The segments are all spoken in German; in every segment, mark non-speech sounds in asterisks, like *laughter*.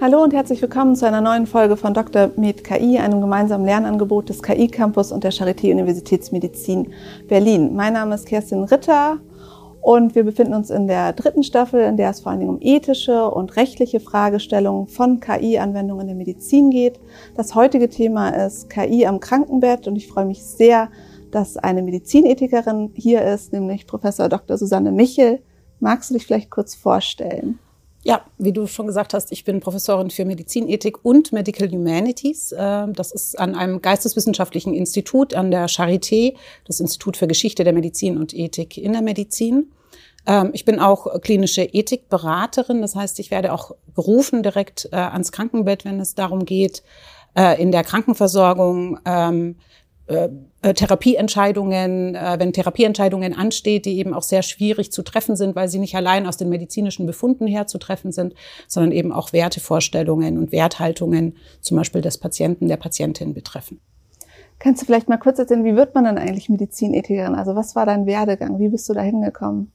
Hallo und herzlich willkommen zu einer neuen Folge von Dr. Med KI, einem gemeinsamen Lernangebot des KI Campus und der Charité Universitätsmedizin Berlin. Mein Name ist Kerstin Ritter und wir befinden uns in der dritten Staffel, in der es vor allen Dingen um ethische und rechtliche Fragestellungen von KI-Anwendungen in der Medizin geht. Das heutige Thema ist KI am Krankenbett und ich freue mich sehr, dass eine Medizinethikerin hier ist, nämlich Professor Dr. Susanne Michel. Magst du dich vielleicht kurz vorstellen? Ja, wie du schon gesagt hast, ich bin Professorin für Medizinethik und Medical Humanities. Ähm, das ist an einem geisteswissenschaftlichen Institut an der Charité, das Institut für Geschichte der Medizin und Ethik in der Medizin. Ähm, ich bin auch klinische Ethikberaterin, das heißt, ich werde auch gerufen direkt äh, ans Krankenbett, wenn es darum geht, äh, in der Krankenversorgung ähm, äh, äh, Therapieentscheidungen, äh, wenn Therapieentscheidungen ansteht, die eben auch sehr schwierig zu treffen sind, weil sie nicht allein aus den medizinischen Befunden her zu treffen sind, sondern eben auch Wertevorstellungen und Werthaltungen zum Beispiel des Patienten, der Patientin betreffen. Kannst du vielleicht mal kurz erzählen, wie wird man dann eigentlich Medizinethikerin? Also was war dein Werdegang? Wie bist du da hingekommen?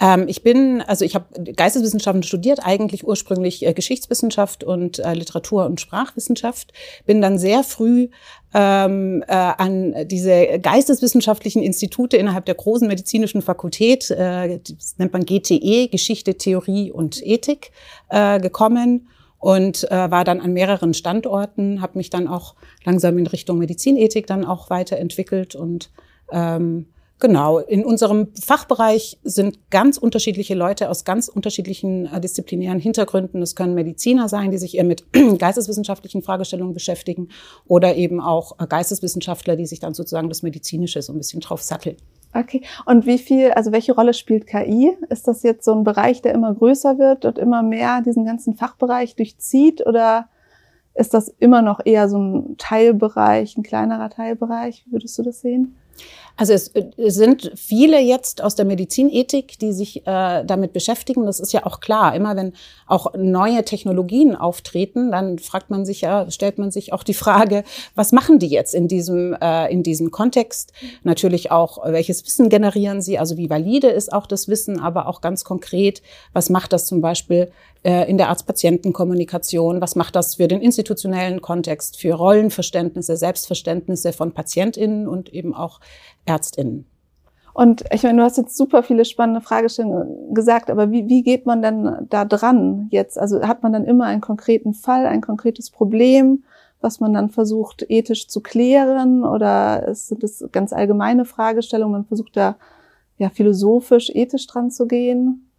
Ähm, ich bin, also ich habe Geisteswissenschaften studiert, eigentlich ursprünglich äh, Geschichtswissenschaft und äh, Literatur- und Sprachwissenschaft. Bin dann sehr früh ähm, äh, an diese geisteswissenschaftlichen Institute innerhalb der großen medizinischen Fakultät, äh, das nennt man GTE, Geschichte, Theorie und Ethik, äh, gekommen und äh, war dann an mehreren Standorten, habe mich dann auch langsam in Richtung Medizinethik dann auch weiterentwickelt und ähm, Genau, in unserem Fachbereich sind ganz unterschiedliche Leute aus ganz unterschiedlichen äh, disziplinären Hintergründen. Es können Mediziner sein, die sich eher mit *clears throat* geisteswissenschaftlichen Fragestellungen beschäftigen oder eben auch äh, Geisteswissenschaftler, die sich dann sozusagen das Medizinische so ein bisschen drauf satteln. Okay, und wie viel, also welche Rolle spielt KI? Ist das jetzt so ein Bereich, der immer größer wird und immer mehr diesen ganzen Fachbereich durchzieht oder ist das immer noch eher so ein Teilbereich, ein kleinerer Teilbereich? Wie würdest du das sehen? Also es, es sind viele jetzt aus der Medizinethik, die sich äh, damit beschäftigen. Das ist ja auch klar. Immer wenn auch neue Technologien auftreten, dann fragt man sich ja, stellt man sich auch die Frage, was machen die jetzt in diesem äh, in diesem Kontext? Natürlich auch, welches Wissen generieren sie? Also wie valide ist auch das Wissen, aber auch ganz konkret, was macht das zum Beispiel äh, in der Arzt-Patienten-Kommunikation? Was macht das für den institutionellen Kontext, für Rollenverständnisse, Selbstverständnisse von PatientInnen und eben auch ÄrztInnen? Und ich meine, du hast jetzt super viele spannende Fragestellungen gesagt, aber wie, wie geht man denn da dran jetzt? Also hat man dann immer einen konkreten Fall, ein konkretes Problem, was man dann versucht ethisch zu klären oder sind es ganz allgemeine Fragestellungen, man versucht da ja philosophisch, ethisch dran zu gehen?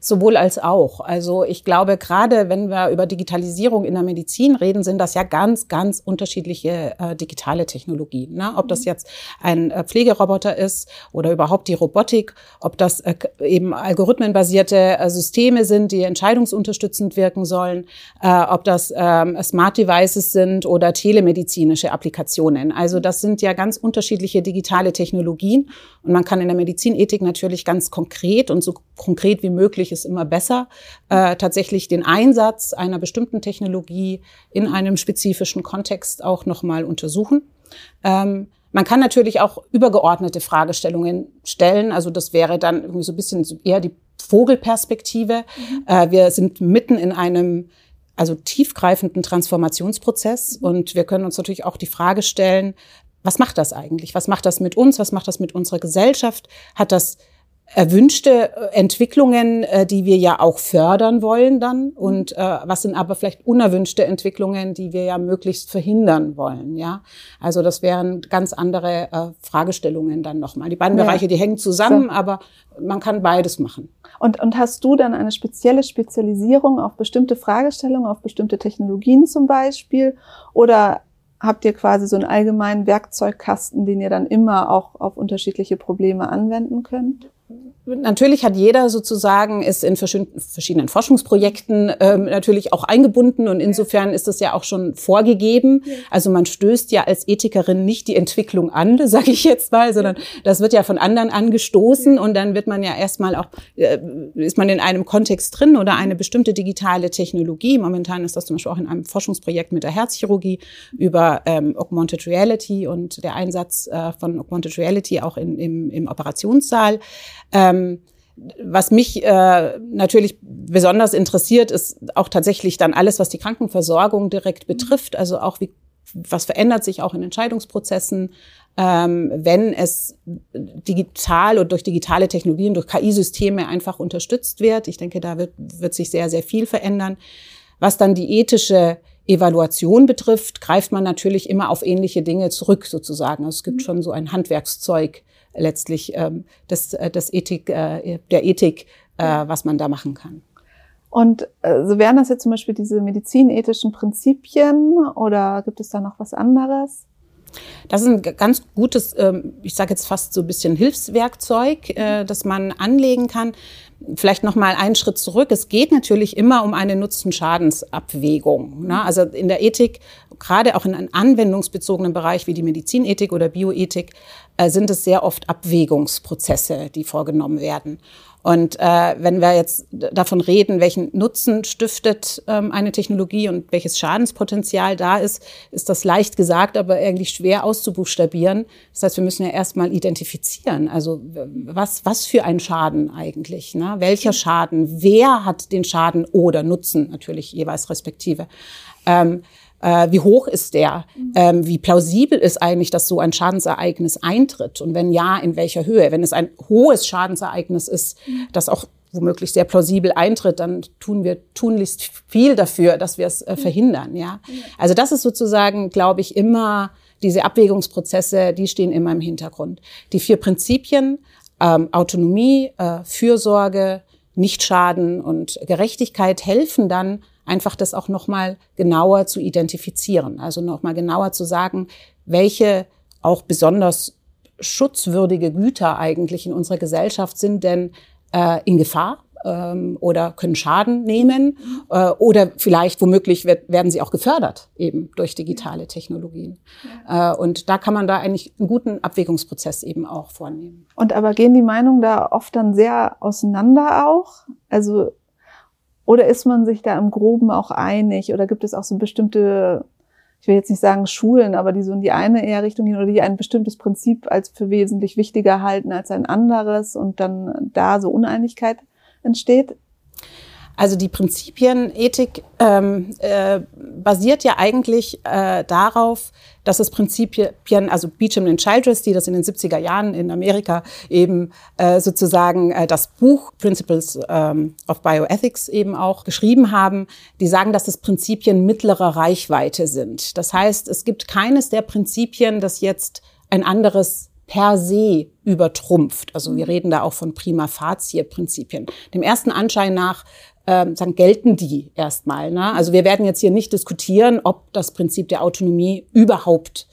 Sowohl als auch. Also ich glaube, gerade wenn wir über Digitalisierung in der Medizin reden, sind das ja ganz, ganz unterschiedliche äh, digitale Technologien. Ne? Ob das mhm. jetzt ein äh, Pflegeroboter ist oder überhaupt die Robotik, ob das äh, eben algorithmenbasierte äh, Systeme sind, die entscheidungsunterstützend wirken sollen, äh, ob das ähm, Smart Devices sind oder telemedizinische Applikationen. Also das sind ja ganz unterschiedliche digitale Technologien und man kann in der Medizinethik natürlich ganz konkret und so konkret wie möglich ist immer besser, äh, tatsächlich den Einsatz einer bestimmten Technologie in einem spezifischen Kontext auch nochmal untersuchen. Ähm, man kann natürlich auch übergeordnete Fragestellungen stellen. Also das wäre dann irgendwie so ein bisschen eher die Vogelperspektive. Mhm. Äh, wir sind mitten in einem also tiefgreifenden Transformationsprozess und wir können uns natürlich auch die Frage stellen, was macht das eigentlich? Was macht das mit uns? Was macht das mit unserer Gesellschaft? Hat das erwünschte äh, Entwicklungen, äh, die wir ja auch fördern wollen dann und äh, was sind aber vielleicht unerwünschte Entwicklungen, die wir ja möglichst verhindern wollen, ja? Also das wären ganz andere äh, Fragestellungen dann nochmal. Die beiden ja. Bereiche, die hängen zusammen, so. aber man kann beides machen. Und, und hast du dann eine spezielle Spezialisierung auf bestimmte Fragestellungen, auf bestimmte Technologien zum Beispiel oder habt ihr quasi so einen allgemeinen Werkzeugkasten, den ihr dann immer auch auf unterschiedliche Probleme anwenden könnt? Mm-hmm. Natürlich hat jeder sozusagen ist in verschiedenen Forschungsprojekten ähm, natürlich auch eingebunden und insofern ist das ja auch schon vorgegeben. Also man stößt ja als Ethikerin nicht die Entwicklung an, *laughs* sage ich jetzt mal, sondern das wird ja von anderen angestoßen und dann wird man ja erstmal auch äh, ist man in einem Kontext drin oder eine bestimmte digitale Technologie. Momentan ist das zum Beispiel auch in einem Forschungsprojekt mit der Herzchirurgie über ähm, Augmented Reality und der Einsatz äh, von Augmented Reality auch in, im, im Operationssaal. Ähm, was mich äh, natürlich besonders interessiert, ist auch tatsächlich dann alles, was die Krankenversorgung direkt betrifft. Also auch wie was verändert sich auch in Entscheidungsprozessen, ähm, wenn es digital und durch digitale Technologien, durch KI-Systeme einfach unterstützt wird. Ich denke, da wird, wird sich sehr, sehr viel verändern. Was dann die ethische Evaluation betrifft, greift man natürlich immer auf ähnliche Dinge zurück, sozusagen. Also es gibt mhm. schon so ein Handwerkszeug letztlich ähm, des, äh, des Ethik, äh, der Ethik, äh, was man da machen kann. Und äh, so wären das jetzt zum Beispiel diese medizinethischen Prinzipien oder gibt es da noch was anderes? Das ist ein ganz gutes, ähm, ich sage jetzt fast so ein bisschen Hilfswerkzeug, äh, das man anlegen kann. Vielleicht noch mal einen Schritt zurück. Es geht natürlich immer um eine Nutzen-Schadensabwägung. Ne? Also in der Ethik, gerade auch in einem anwendungsbezogenen Bereich wie die Medizinethik oder Bioethik, sind es sehr oft Abwägungsprozesse, die vorgenommen werden. Und äh, wenn wir jetzt davon reden, welchen Nutzen stiftet ähm, eine Technologie und welches Schadenspotenzial da ist, ist das leicht gesagt, aber eigentlich schwer auszubuchstabieren. Das heißt, wir müssen ja erstmal identifizieren. Also was, was für ein Schaden eigentlich? Ne? Welcher Schaden? Wer hat den Schaden oder Nutzen natürlich jeweils respektive? Ähm, äh, wie hoch ist der? Ähm, wie plausibel ist eigentlich, dass so ein Schadensereignis eintritt? Und wenn ja, in welcher Höhe? Wenn es ein hohes Schadensereignis ist, das auch womöglich sehr plausibel eintritt, dann tun wir tunlichst viel dafür, dass wir es äh, verhindern. Ja, also das ist sozusagen, glaube ich, immer diese Abwägungsprozesse, die stehen immer im Hintergrund. Die vier Prinzipien ähm, Autonomie, äh, Fürsorge, Nichtschaden und Gerechtigkeit helfen dann einfach das auch nochmal genauer zu identifizieren. Also nochmal genauer zu sagen, welche auch besonders schutzwürdige Güter eigentlich in unserer Gesellschaft sind denn äh, in Gefahr ähm, oder können Schaden nehmen äh, oder vielleicht womöglich wird, werden sie auch gefördert eben durch digitale Technologien. Äh, und da kann man da eigentlich einen guten Abwägungsprozess eben auch vornehmen. Und aber gehen die Meinungen da oft dann sehr auseinander auch? Also oder ist man sich da im Groben auch einig? Oder gibt es auch so bestimmte, ich will jetzt nicht sagen Schulen, aber die so in die eine eher Richtung gehen oder die ein bestimmtes Prinzip als für wesentlich wichtiger halten als ein anderes und dann da so Uneinigkeit entsteht? Also die Prinzipienethik ähm, äh, basiert ja eigentlich äh, darauf, dass es Prinzipien, also Beecham und Childress, die das in den 70er Jahren in Amerika eben äh, sozusagen äh, das Buch Principles ähm, of Bioethics eben auch geschrieben haben, die sagen, dass es Prinzipien mittlerer Reichweite sind. Das heißt, es gibt keines der Prinzipien, das jetzt ein anderes per se übertrumpft. Also wir reden da auch von prima facie Prinzipien. Dem ersten Anschein nach ähm, sagen, gelten die erstmal. Ne? Also wir werden jetzt hier nicht diskutieren, ob das Prinzip der Autonomie überhaupt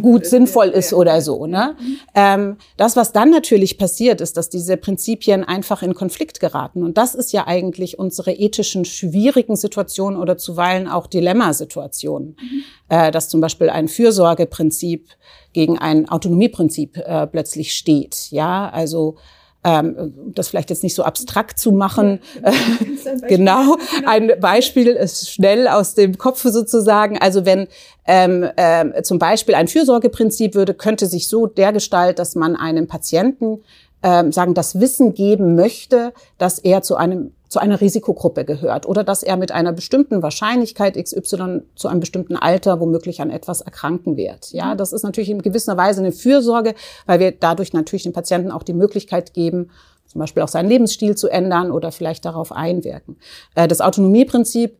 gut sinnvoll ist oder so. Ne? Ähm, das, was dann natürlich passiert, ist, dass diese Prinzipien einfach in Konflikt geraten. Und das ist ja eigentlich unsere ethischen schwierigen Situationen oder zuweilen auch Dilemmasituationen. Mhm. Äh, dass zum Beispiel ein Fürsorgeprinzip gegen ein Autonomieprinzip äh, plötzlich steht. Ja, also ähm, das vielleicht jetzt nicht so abstrakt zu machen. Ja, *laughs* genau, ein Beispiel ist schnell aus dem Kopf sozusagen. Also wenn ähm, äh, zum Beispiel ein Fürsorgeprinzip würde, könnte sich so dergestalt, dass man einem Patienten ähm, sagen, das Wissen geben möchte, dass er zu einem zu einer Risikogruppe gehört oder dass er mit einer bestimmten Wahrscheinlichkeit XY zu einem bestimmten Alter womöglich an etwas erkranken wird. Ja, mhm. das ist natürlich in gewisser Weise eine Fürsorge, weil wir dadurch natürlich den Patienten auch die Möglichkeit geben, zum Beispiel auch seinen Lebensstil zu ändern oder vielleicht darauf einwirken. Äh, das Autonomieprinzip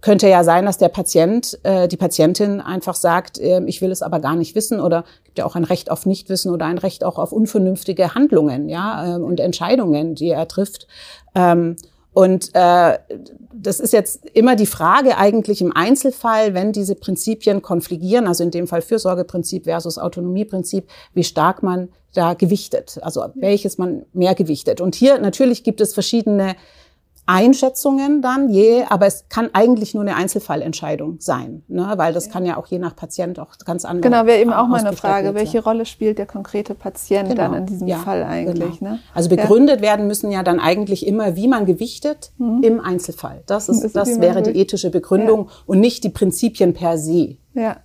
könnte ja sein, dass der Patient, äh, die Patientin einfach sagt, äh, ich will es aber gar nicht wissen oder gibt ja auch ein Recht auf Nichtwissen oder ein Recht auch auf unvernünftige Handlungen, ja, äh, und Entscheidungen, die er trifft. Ähm, und äh, das ist jetzt immer die Frage eigentlich im Einzelfall, wenn diese Prinzipien konfligieren, also in dem Fall Fürsorgeprinzip versus Autonomieprinzip, wie stark man da gewichtet, also welches man mehr gewichtet. Und hier natürlich gibt es verschiedene Einschätzungen dann je, aber es kann eigentlich nur eine Einzelfallentscheidung sein, ne? weil das kann ja auch je nach Patient auch ganz anders. Genau, wäre eben auch meine Frage, welche Rolle spielt der konkrete Patient genau. dann in diesem ja, Fall eigentlich? Genau. Ne? Also begründet ja. werden müssen ja dann eigentlich immer, wie man gewichtet mhm. im Einzelfall. Das ist, das, das wäre die ethische Begründung ja. und nicht die Prinzipien per se. Ja.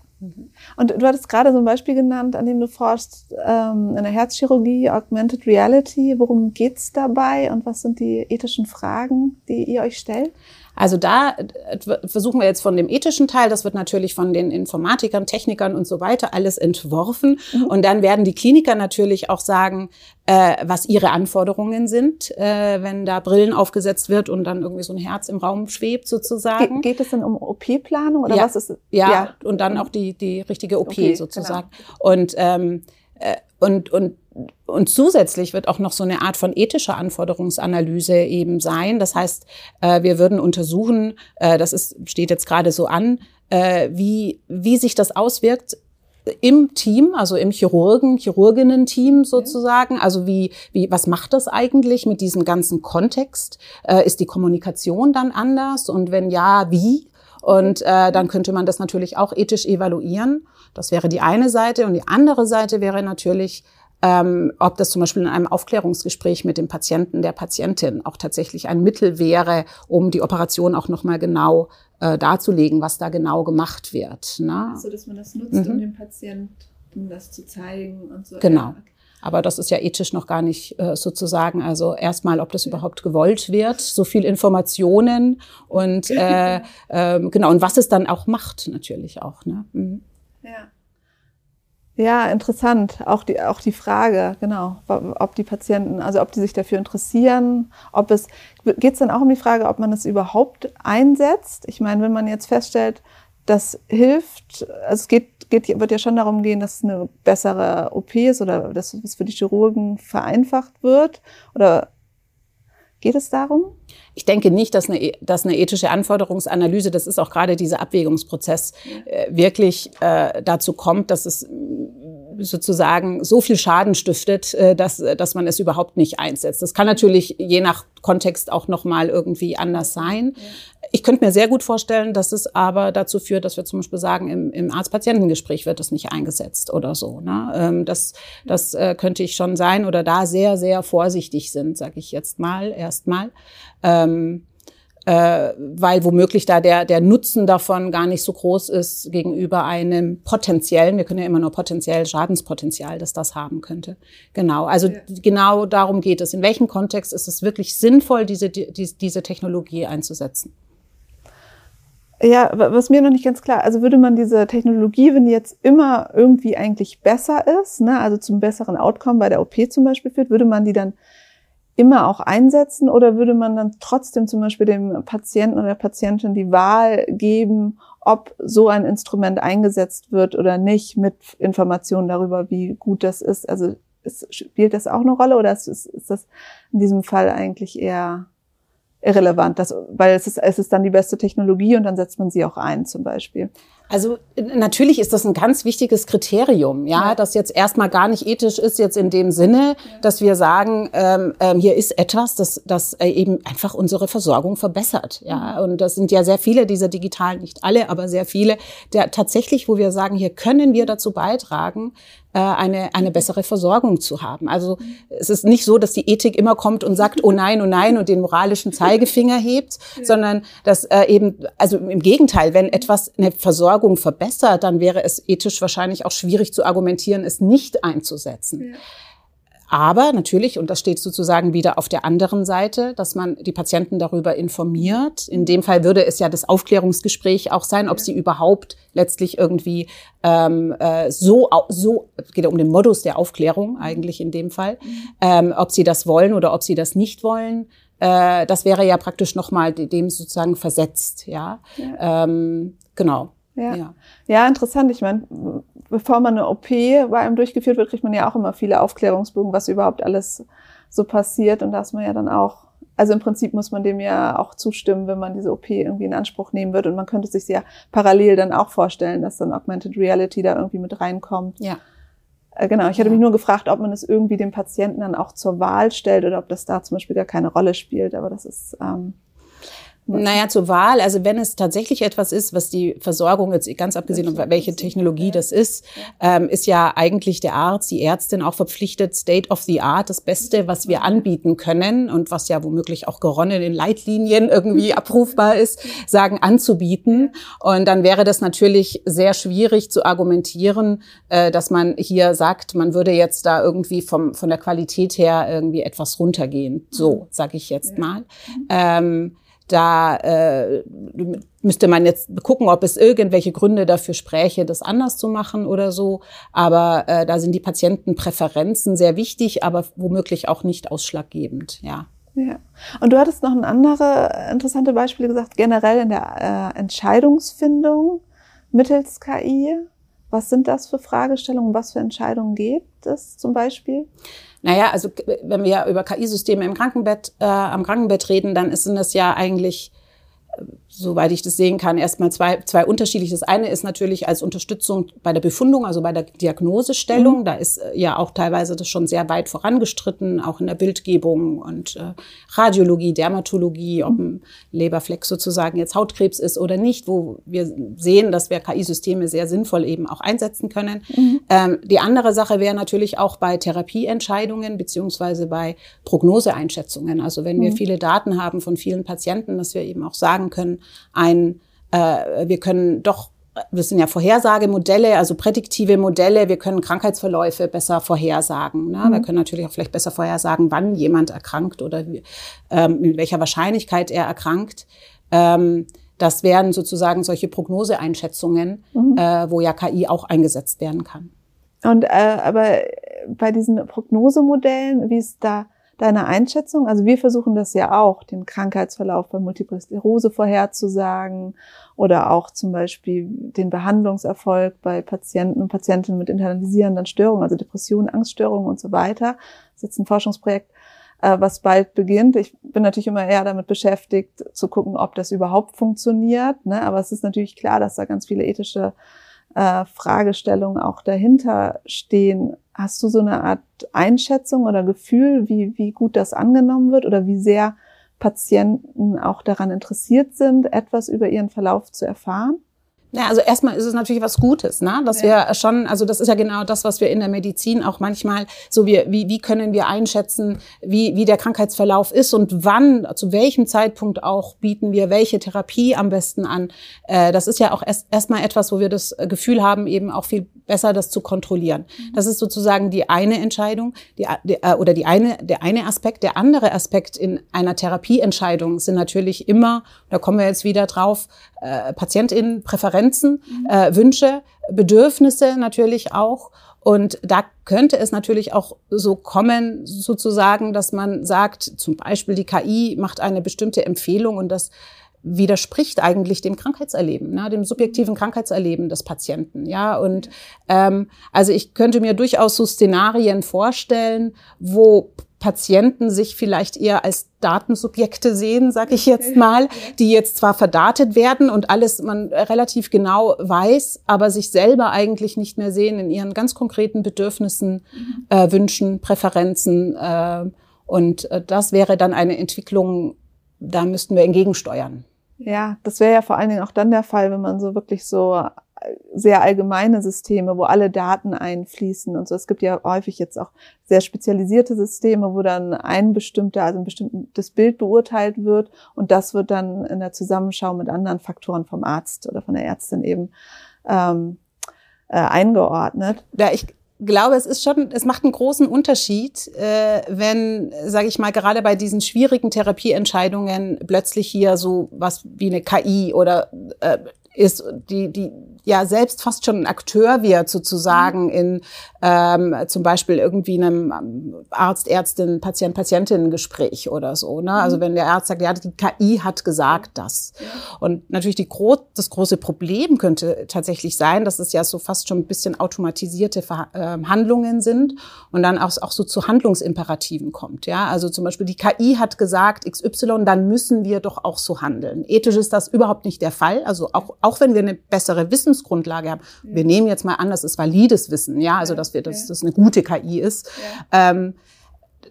Und du hattest gerade so ein Beispiel genannt, an dem du forschst, ähm, in der Herzchirurgie, Augmented Reality. Worum geht's dabei und was sind die ethischen Fragen, die ihr euch stellt? Also da äh, versuchen wir jetzt von dem ethischen Teil, das wird natürlich von den Informatikern, Technikern und so weiter alles entworfen. Mhm. Und dann werden die Kliniker natürlich auch sagen, äh, was ihre Anforderungen sind, äh, wenn da Brillen aufgesetzt wird und dann irgendwie so ein Herz im Raum schwebt sozusagen. Ge geht es dann um OP-Planung oder ja. was ist? Ja, ja, und dann auch die, die richtige OP okay, sozusagen. Genau. Und, ähm, äh, und, und und zusätzlich wird auch noch so eine Art von ethischer Anforderungsanalyse eben sein. Das heißt, äh, wir würden untersuchen, äh, das ist, steht jetzt gerade so an, äh, wie, wie sich das auswirkt im Team, also im Chirurgen, Chirurginnen-Team sozusagen. Also wie, wie, was macht das eigentlich mit diesem ganzen Kontext? ist die Kommunikation dann anders? Und wenn ja, wie? Und äh, dann könnte man das natürlich auch ethisch evaluieren. Das wäre die eine Seite. Und die andere Seite wäre natürlich, ähm, ob das zum Beispiel in einem Aufklärungsgespräch mit dem Patienten, der Patientin auch tatsächlich ein Mittel wäre, um die Operation auch nochmal genau äh, darzulegen, was da genau gemacht wird. Ne? Also, dass man das nutzt, mhm. um dem Patienten das zu zeigen und so. Genau. Aber das ist ja ethisch noch gar nicht äh, sozusagen. Also erstmal, ob das überhaupt gewollt wird, so viel Informationen und äh, *laughs* äh, genau und was es dann auch macht natürlich auch. Ne? Mhm. Ja. Ja, interessant. Auch die, auch die Frage, genau, ob die Patienten, also ob die sich dafür interessieren, ob es, geht es dann auch um die Frage, ob man es überhaupt einsetzt? Ich meine, wenn man jetzt feststellt, das hilft, also es geht, geht, wird ja schon darum gehen, dass es eine bessere OP ist oder dass es für die Chirurgen vereinfacht wird oder Geht es darum? Ich denke nicht, dass eine, dass eine ethische Anforderungsanalyse, das ist auch gerade dieser Abwägungsprozess, äh, wirklich äh, dazu kommt, dass es sozusagen so viel Schaden stiftet, äh, dass, dass man es überhaupt nicht einsetzt. Das kann natürlich je nach Kontext auch nochmal irgendwie anders sein. Ich könnte mir sehr gut vorstellen, dass es aber dazu führt, dass wir zum Beispiel sagen, im, im Arzt-Patientengespräch wird das nicht eingesetzt oder so. Ne? Ähm, das das äh, könnte ich schon sein oder da sehr, sehr vorsichtig sind, sage ich jetzt mal erstmal. Ähm, äh, weil womöglich da der, der Nutzen davon gar nicht so groß ist gegenüber einem potenziellen, wir können ja immer nur potenziell Schadenspotenzial, dass das haben könnte. Genau, also ja. genau darum geht es. In welchem Kontext ist es wirklich sinnvoll, diese, die, diese Technologie einzusetzen? Ja, was mir noch nicht ganz klar, also würde man diese Technologie, wenn die jetzt immer irgendwie eigentlich besser ist, ne, also zum besseren Outcome bei der OP zum Beispiel führt, würde man die dann immer auch einsetzen oder würde man dann trotzdem zum Beispiel dem Patienten oder der Patientin die Wahl geben, ob so ein Instrument eingesetzt wird oder nicht, mit Informationen darüber, wie gut das ist? Also spielt das auch eine Rolle oder ist, ist, ist das in diesem Fall eigentlich eher irrelevant, das, weil es ist, es ist dann die beste Technologie und dann setzt man sie auch ein zum Beispiel. Also natürlich ist das ein ganz wichtiges Kriterium, ja, ja. das jetzt erstmal gar nicht ethisch ist jetzt in dem Sinne, ja. dass wir sagen, ähm, ähm, hier ist etwas, das, das äh, eben einfach unsere Versorgung verbessert, ja. Mhm. Und das sind ja sehr viele dieser digitalen, nicht alle, aber sehr viele, der tatsächlich, wo wir sagen, hier können wir dazu beitragen, eine, eine bessere Versorgung zu haben. Also es ist nicht so, dass die Ethik immer kommt und sagt, oh nein, oh nein und den moralischen Zeigefinger hebt, *laughs* ja. sondern dass äh, eben, also im Gegenteil, wenn etwas eine Versorgung verbessert, dann wäre es ethisch wahrscheinlich auch schwierig zu argumentieren, es nicht einzusetzen. Ja. Aber natürlich, und das steht sozusagen wieder auf der anderen Seite, dass man die Patienten darüber informiert. In dem Fall würde es ja das Aufklärungsgespräch auch sein, ob sie überhaupt letztlich irgendwie ähm, äh, so, so geht ja um den Modus der Aufklärung eigentlich in dem Fall, ähm, ob sie das wollen oder ob sie das nicht wollen. Äh, das wäre ja praktisch nochmal dem sozusagen versetzt, ja. ja. Ähm, genau. Ja. ja. ja, interessant. Ich meine, bevor man eine OP bei einem durchgeführt wird, kriegt man ja auch immer viele Aufklärungsbogen, was überhaupt alles so passiert. Und da ist man ja dann auch, also im Prinzip muss man dem ja auch zustimmen, wenn man diese OP irgendwie in Anspruch nehmen wird. Und man könnte sich ja parallel dann auch vorstellen, dass dann Augmented Reality da irgendwie mit reinkommt. Ja. Äh, genau, ich hatte mich nur gefragt, ob man es irgendwie dem Patienten dann auch zur Wahl stellt oder ob das da zum Beispiel gar keine Rolle spielt. Aber das ist ähm, Naja, zur Wahl, also wenn es tatsächlich etwas ist, was die Versorgung jetzt ganz abgesehen, von welche Technologie das ist, ähm, ist ja eigentlich der Arzt, die Ärztin auch verpflichtet, State of the Art, das Beste, was wir anbieten können und was ja womöglich auch geronnen in Leitlinien irgendwie *laughs* abrufbar ist, sagen anzubieten. Und dann wäre das natürlich sehr schwierig zu argumentieren, äh, dass man hier sagt, man würde jetzt da irgendwie vom, von der Qualität her irgendwie etwas runtergehen. So, sage ich jetzt mal. Ähm, da äh, müsste man jetzt gucken, ob es irgendwelche Gründe dafür spräche, das anders zu machen oder so. Aber äh, da sind die Patientenpräferenzen sehr wichtig, aber womöglich auch nicht ausschlaggebend, ja. Ja. Und du hattest noch ein andere interessante Beispiel gesagt, generell in der äh, Entscheidungsfindung mittels KI. Was sind das für Fragestellungen? Was für Entscheidungen gibt es zum Beispiel? Naja, also wenn wir über KI-Systeme im Krankenbett, äh, am Krankenbett reden, dann sind das ja eigentlich soweit ich das sehen kann, erstmal zwei, zwei unterschiedliche. Das eine ist natürlich als Unterstützung bei der Befundung, also bei der Diagnosestellung. Mhm. Da ist äh, ja auch teilweise das schon sehr weit vorangestritten, auch in der Bildgebung und äh, Radiologie, Dermatologie, ob ein Leberfleck sozusagen jetzt Hautkrebs ist oder nicht, wo wir sehen, dass wir KI-Systeme sehr sinnvoll eben auch einsetzen können. Mhm. Ähm, die andere Sache wäre natürlich auch bei Therapieentscheidungen beziehungsweise bei Prognoseeinschätzungen. Also wenn wir mhm. viele Daten haben von vielen Patienten, dass wir eben auch sagen können, ein, äh, wir können doch das sind ja Vorhersagemodelle, also prädiktive Modelle. Wir können Krankheitsverläufe besser vorhersagen. Ne? Mhm. Wir können natürlich auch vielleicht besser vorhersagen, wann jemand erkrankt oder ähm, in welcher Wahrscheinlichkeit er erkrankt. Ähm, das wären sozusagen solche Prognoseeinschätzungen, mhm. äh, wo ja KI auch eingesetzt werden kann. Und äh, aber bei diesen Prognosemodellen, wie ist da deine Einschätzung? Also wir versuchen das ja auch, den Krankheitsverlauf bei Multiple Sklerose vorherzusagen oder auch zum Beispiel den Behandlungserfolg bei Patienten und Patientinnen mit internalisierenden Störungen, also Depressionen, Angststörungen und so weiter. Das ist jetzt ein Forschungsprojekt, äh, was bald beginnt. Ich bin natürlich immer eher damit beschäftigt, zu gucken, ob das überhaupt funktioniert. Ne? Aber es ist natürlich klar, dass da ganz viele ethische äh, Fragestellungen auch dahinter stehen. Hast du so eine Art Einschätzung oder Gefühl, wie, wie gut das angenommen wird oder wie sehr Patienten auch daran interessiert sind, etwas über ihren Verlauf zu erfahren? Ja, also erstmal ist es natürlich was Gutes, ne? dass ja. wir schon, also das ist ja genau das, was wir in der Medizin auch manchmal so wie, wie, wie können wir einschätzen, wie, wie der Krankheitsverlauf ist und wann, zu welchem Zeitpunkt auch bieten wir welche Therapie am besten an. Äh, das ist ja auch erst erstmal etwas, wo wir das Gefühl haben, eben auch viel besser das zu kontrollieren. Mhm. Das ist sozusagen die eine Entscheidung, die, die, äh, oder die eine, der eine Aspekt. Der andere Aspekt in einer Therapieentscheidung sind natürlich immer, da kommen wir jetzt wieder drauf, äh, PatientInnen, Präferenzen, mhm. äh, Wünsche, Bedürfnisse natürlich auch. Und da könnte es natürlich auch so kommen, sozusagen, dass man sagt, zum Beispiel die KI macht eine bestimmte Empfehlung und das widerspricht eigentlich dem Krankheitserleben, ne, dem subjektiven Krankheitserleben des Patienten. Ja, und ähm, also ich könnte mir durchaus so Szenarien vorstellen, wo Patienten sich vielleicht eher als Datensubjekte sehen, sag ich jetzt mal, die jetzt zwar verdatet werden und alles man relativ genau weiß, aber sich selber eigentlich nicht mehr sehen in ihren ganz konkreten Bedürfnissen, mhm. äh, Wünschen, Präferenzen. Äh, und äh, das wäre dann eine Entwicklung, da müssten wir entgegensteuern. Ja, das wäre ja vor allen Dingen auch dann der Fall, wenn man so wirklich so äh, sehr allgemeine Systeme, wo alle Daten einfließen und so. Es gibt ja häufig jetzt auch sehr spezialisierte Systeme, wo dann ein bestimmter, also ein bestimmtes Bild beurteilt wird und das wird dann in der Zusammenschau mit anderen Faktoren vom Arzt oder von der Ärztin eben ähm, äh, eingeordnet. Ja, ich glaube, es ist schon, es macht einen großen Unterschied, äh, wenn, sage ich mal, gerade bei diesen schwierigen Therapieentscheidungen plötzlich hier so was wie eine KI oder äh, ist, die, die ja selbst fast schon ein Akteur wird sozusagen in ähm, zum Beispiel irgendwie einem Arzt, Ärztin, Patient, Patientinnen-Gespräch oder so. Ne? Also mhm. wenn der Arzt sagt, ja, die KI hat gesagt das. Und natürlich die gro das große Problem könnte tatsächlich sein, dass es ja so fast schon ein bisschen automatisierte Ver äh, Handlungen sind und dann auch, auch so zu Handlungsimperativen kommt. Ja, also zum Beispiel die KI hat gesagt XY, dann müssen wir doch auch so handeln. Ethisch ist das überhaupt nicht der Fall. Also auch, auch wenn wir eine bessere Wissensgrundlage haben. Wir nehmen jetzt mal an, das ist valides Wissen, ja, also dass wir, dass das eine gute KI ist. Ähm,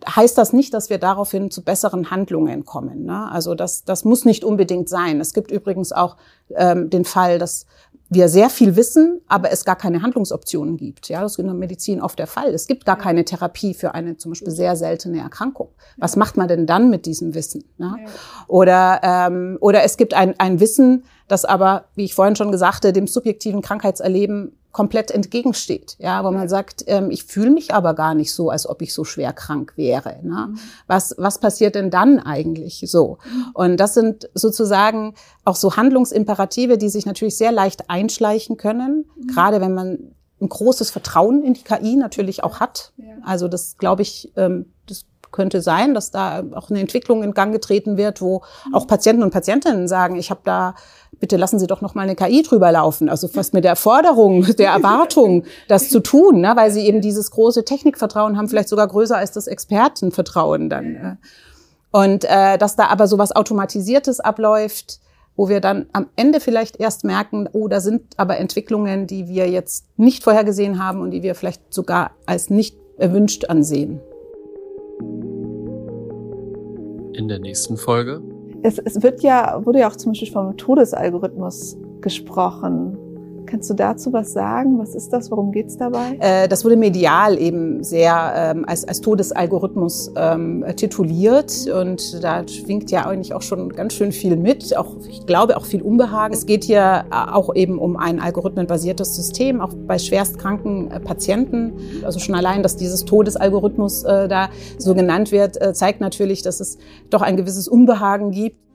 heißt das nicht, dass wir daraufhin zu besseren Handlungen kommen. Ne? Also das, das muss nicht unbedingt sein. Es gibt übrigens auch ähm, den Fall, dass wir sehr viel wissen, aber es gar keine Handlungsoptionen gibt. Ja, das ist in der Medizin oft der Fall. Es gibt gar keine Therapie für eine zum Beispiel sehr seltene Erkrankung. Was macht man denn dann mit diesem Wissen? Ne? Oder, ähm, oder es gibt ein, ein Wissen, das aber, wie ich vorhin schon gesagt dem subjektiven Krankheitserleben komplett entgegensteht. Ja, wo man sagt, ähm, ich fühle mich aber gar nicht so, als ob ich so schwer krank wäre. Ne? Mhm. Was, was passiert denn dann eigentlich so? Mhm. Und das sind sozusagen auch so Handlungsimperative, die sich natürlich sehr leicht einschleichen können, mhm. gerade wenn man ein großes Vertrauen in die KI natürlich auch hat. Ja. Also das glaube ich, ähm, das könnte sein, dass da auch eine Entwicklung in Gang getreten wird, wo mhm. auch Patienten und Patientinnen sagen, ich habe da bitte lassen Sie doch noch mal eine KI drüber laufen. Also fast mit der Forderung, der Erwartung, *laughs* das zu tun, ne? weil sie eben dieses große Technikvertrauen haben, vielleicht sogar größer als das Expertenvertrauen dann. Äh. Und äh, dass da aber so was Automatisiertes abläuft, wo wir dann am Ende vielleicht erst merken, oh, da sind aber Entwicklungen, die wir jetzt nicht vorhergesehen haben und die wir vielleicht sogar als nicht erwünscht ansehen. In der nächsten Folge es, es wird ja, wurde ja auch zum Beispiel vom Todesalgorithmus gesprochen. Kannst du dazu was sagen? Was ist das? Worum geht's dabei? Äh, das wurde medial eben sehr ähm, als, als Todesalgorithmus ähm, tituliert und da schwingt ja eigentlich auch schon ganz schön viel mit. Auch ich glaube auch viel Unbehagen. Es geht hier äh, auch eben um ein algorithmenbasiertes System, auch bei schwerstkranken äh, Patienten. Also schon allein, dass dieses Todesalgorithmus äh, da so genannt wird, äh, zeigt natürlich, dass es doch ein gewisses Unbehagen gibt